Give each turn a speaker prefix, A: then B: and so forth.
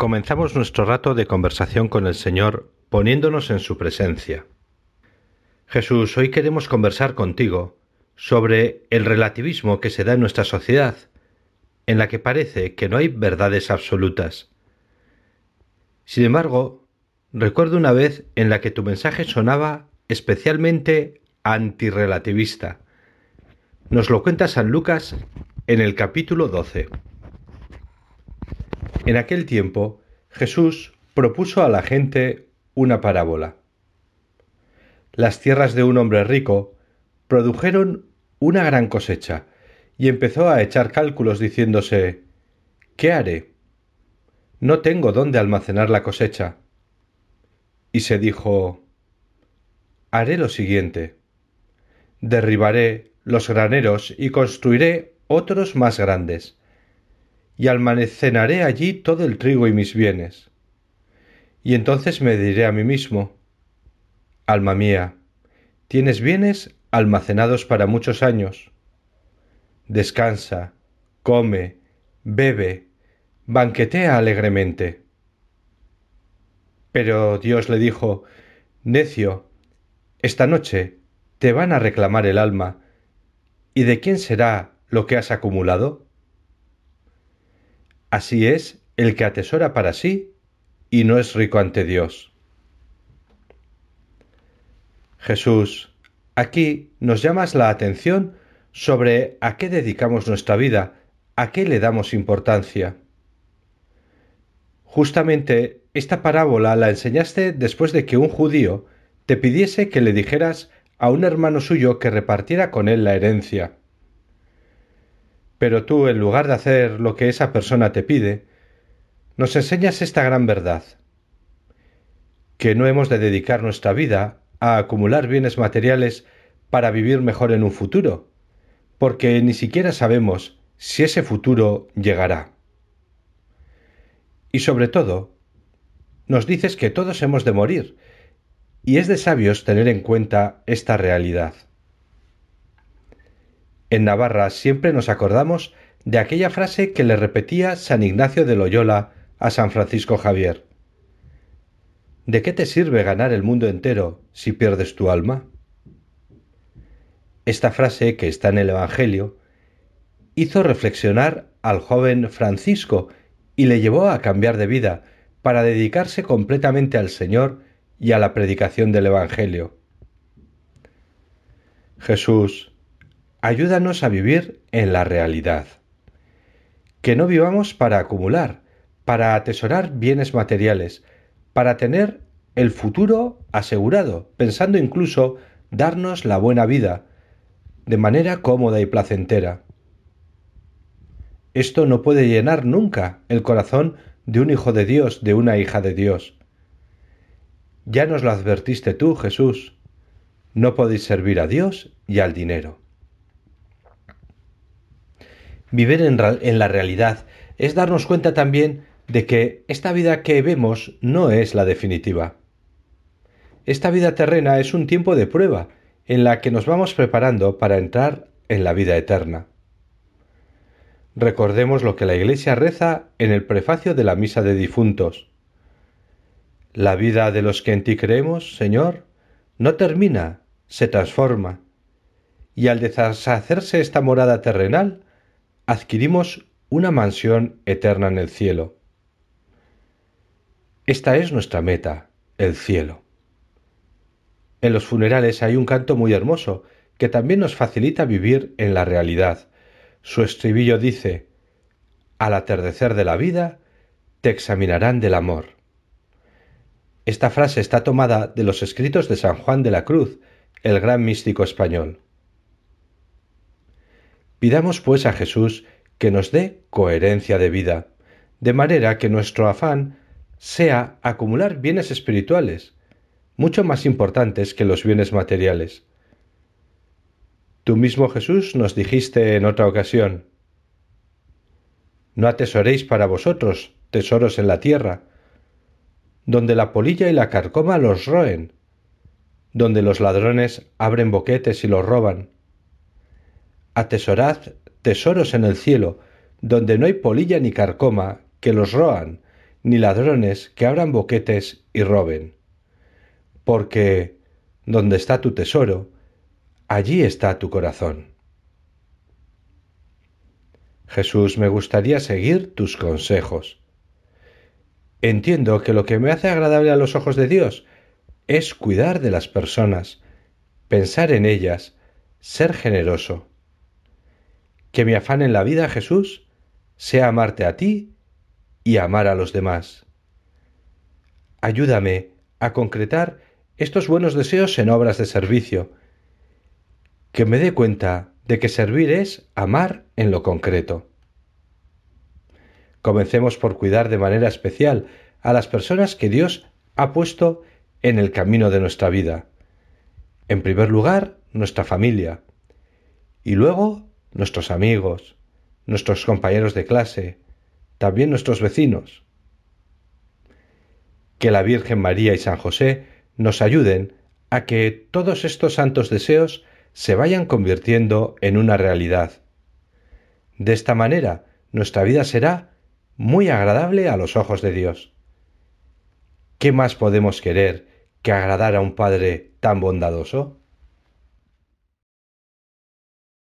A: Comenzamos nuestro rato de conversación con el Señor poniéndonos en su presencia. Jesús, hoy queremos conversar contigo sobre el relativismo que se da en nuestra sociedad, en la que parece que no hay verdades absolutas. Sin embargo, recuerdo una vez en la que tu mensaje sonaba especialmente antirrelativista. Nos lo cuenta San Lucas en el capítulo 12. En aquel tiempo, Jesús propuso a la gente una parábola. Las tierras de un hombre rico produjeron una gran cosecha, y empezó a echar cálculos diciéndose ¿Qué haré? No tengo dónde almacenar la cosecha. Y se dijo Haré lo siguiente. Derribaré los graneros y construiré otros más grandes y almacenaré allí todo el trigo y mis bienes. Y entonces me diré a mí mismo, Alma mía, tienes bienes almacenados para muchos años. Descansa, come, bebe, banquetea alegremente. Pero Dios le dijo, Necio, esta noche te van a reclamar el alma, ¿y de quién será lo que has acumulado? Así es el que atesora para sí y no es rico ante Dios. Jesús, aquí nos llamas la atención sobre a qué dedicamos nuestra vida, a qué le damos importancia. Justamente esta parábola la enseñaste después de que un judío te pidiese que le dijeras a un hermano suyo que repartiera con él la herencia. Pero tú, en lugar de hacer lo que esa persona te pide, nos enseñas esta gran verdad, que no hemos de dedicar nuestra vida a acumular bienes materiales para vivir mejor en un futuro, porque ni siquiera sabemos si ese futuro llegará. Y sobre todo, nos dices que todos hemos de morir, y es de sabios tener en cuenta esta realidad. En Navarra siempre nos acordamos de aquella frase que le repetía San Ignacio de Loyola a San Francisco Javier. ¿De qué te sirve ganar el mundo entero si pierdes tu alma? Esta frase, que está en el Evangelio, hizo reflexionar al joven Francisco y le llevó a cambiar de vida para dedicarse completamente al Señor y a la predicación del Evangelio. Jesús, ayúdanos a vivir en la realidad. Que no vivamos para acumular, para atesorar bienes materiales, para tener el futuro asegurado, pensando incluso darnos la buena vida, de manera cómoda y placentera. Esto no puede llenar nunca el corazón de un hijo de Dios, de una hija de Dios. Ya nos lo advertiste tú, Jesús. No podéis servir a Dios y al dinero. Vivir en, la realidad es darnos cuenta también de que esta vida que vemos no es la definitiva. Esta vida terrena es un tiempo de prueba en la que nos vamos preparando para entrar en la vida eterna. Recordemos lo que la Iglesia reza en el prefacio de la Misa de Difuntos. La vida de los que en ti creemos, Señor, no termina, se transforma, y al deshacerse esta morada terrenal, adquirimos una mansión eterna en el cielo. Esta es nuestra meta, el cielo. En los funerales hay un canto muy hermoso que también nos facilita vivir en la realidad. Su estribillo dice, Al atardecer de la vida, te examinarán del amor. Esta frase está tomada de los escritos de San Juan de la Cruz, el gran místico español. Pidamos pues a Jesús que nos dé coherencia de vida, de manera que nuestro afán sea acumular bienes espirituales, mucho más importantes que los bienes materiales. Tú mismo Jesús nos dijiste en otra ocasión, No atesoréis para vosotros tesoros en la tierra, donde la polilla y la carcoma los roen, donde los ladrones abren boquetes y los roban, atesorad tesoros en el cielo, donde no hay polilla ni carcoma, que los roan, ni ladrones que abran boquetes y roben. Porque donde está tu tesoro, allí está tu corazón. Jesús, me gustaría seguir tus consejos. Entiendo que lo que me hace agradable a los ojos de Dios es cuidar de las personas, pensar en ellas, ser generoso. Que mi afán en la vida, Jesús, sea amarte a ti y amar a los demás. Ayúdame a concretar estos buenos deseos en obras de servicio, que me dé cuenta de que servir es amar en lo concreto. Comencemos por cuidar de manera especial a las personas que Dios ha puesto en el camino de nuestra vida. En primer lugar, nuestra familia, y luego nuestros amigos, nuestros compañeros de clase, también nuestros vecinos. Que la Virgen María y San José nos ayuden a que todos estos santos deseos se vayan convirtiendo en una realidad. De esta manera, nuestra vida será muy agradable a los ojos de Dios. ¿Qué más podemos querer que agradar a un Padre tan bondadoso?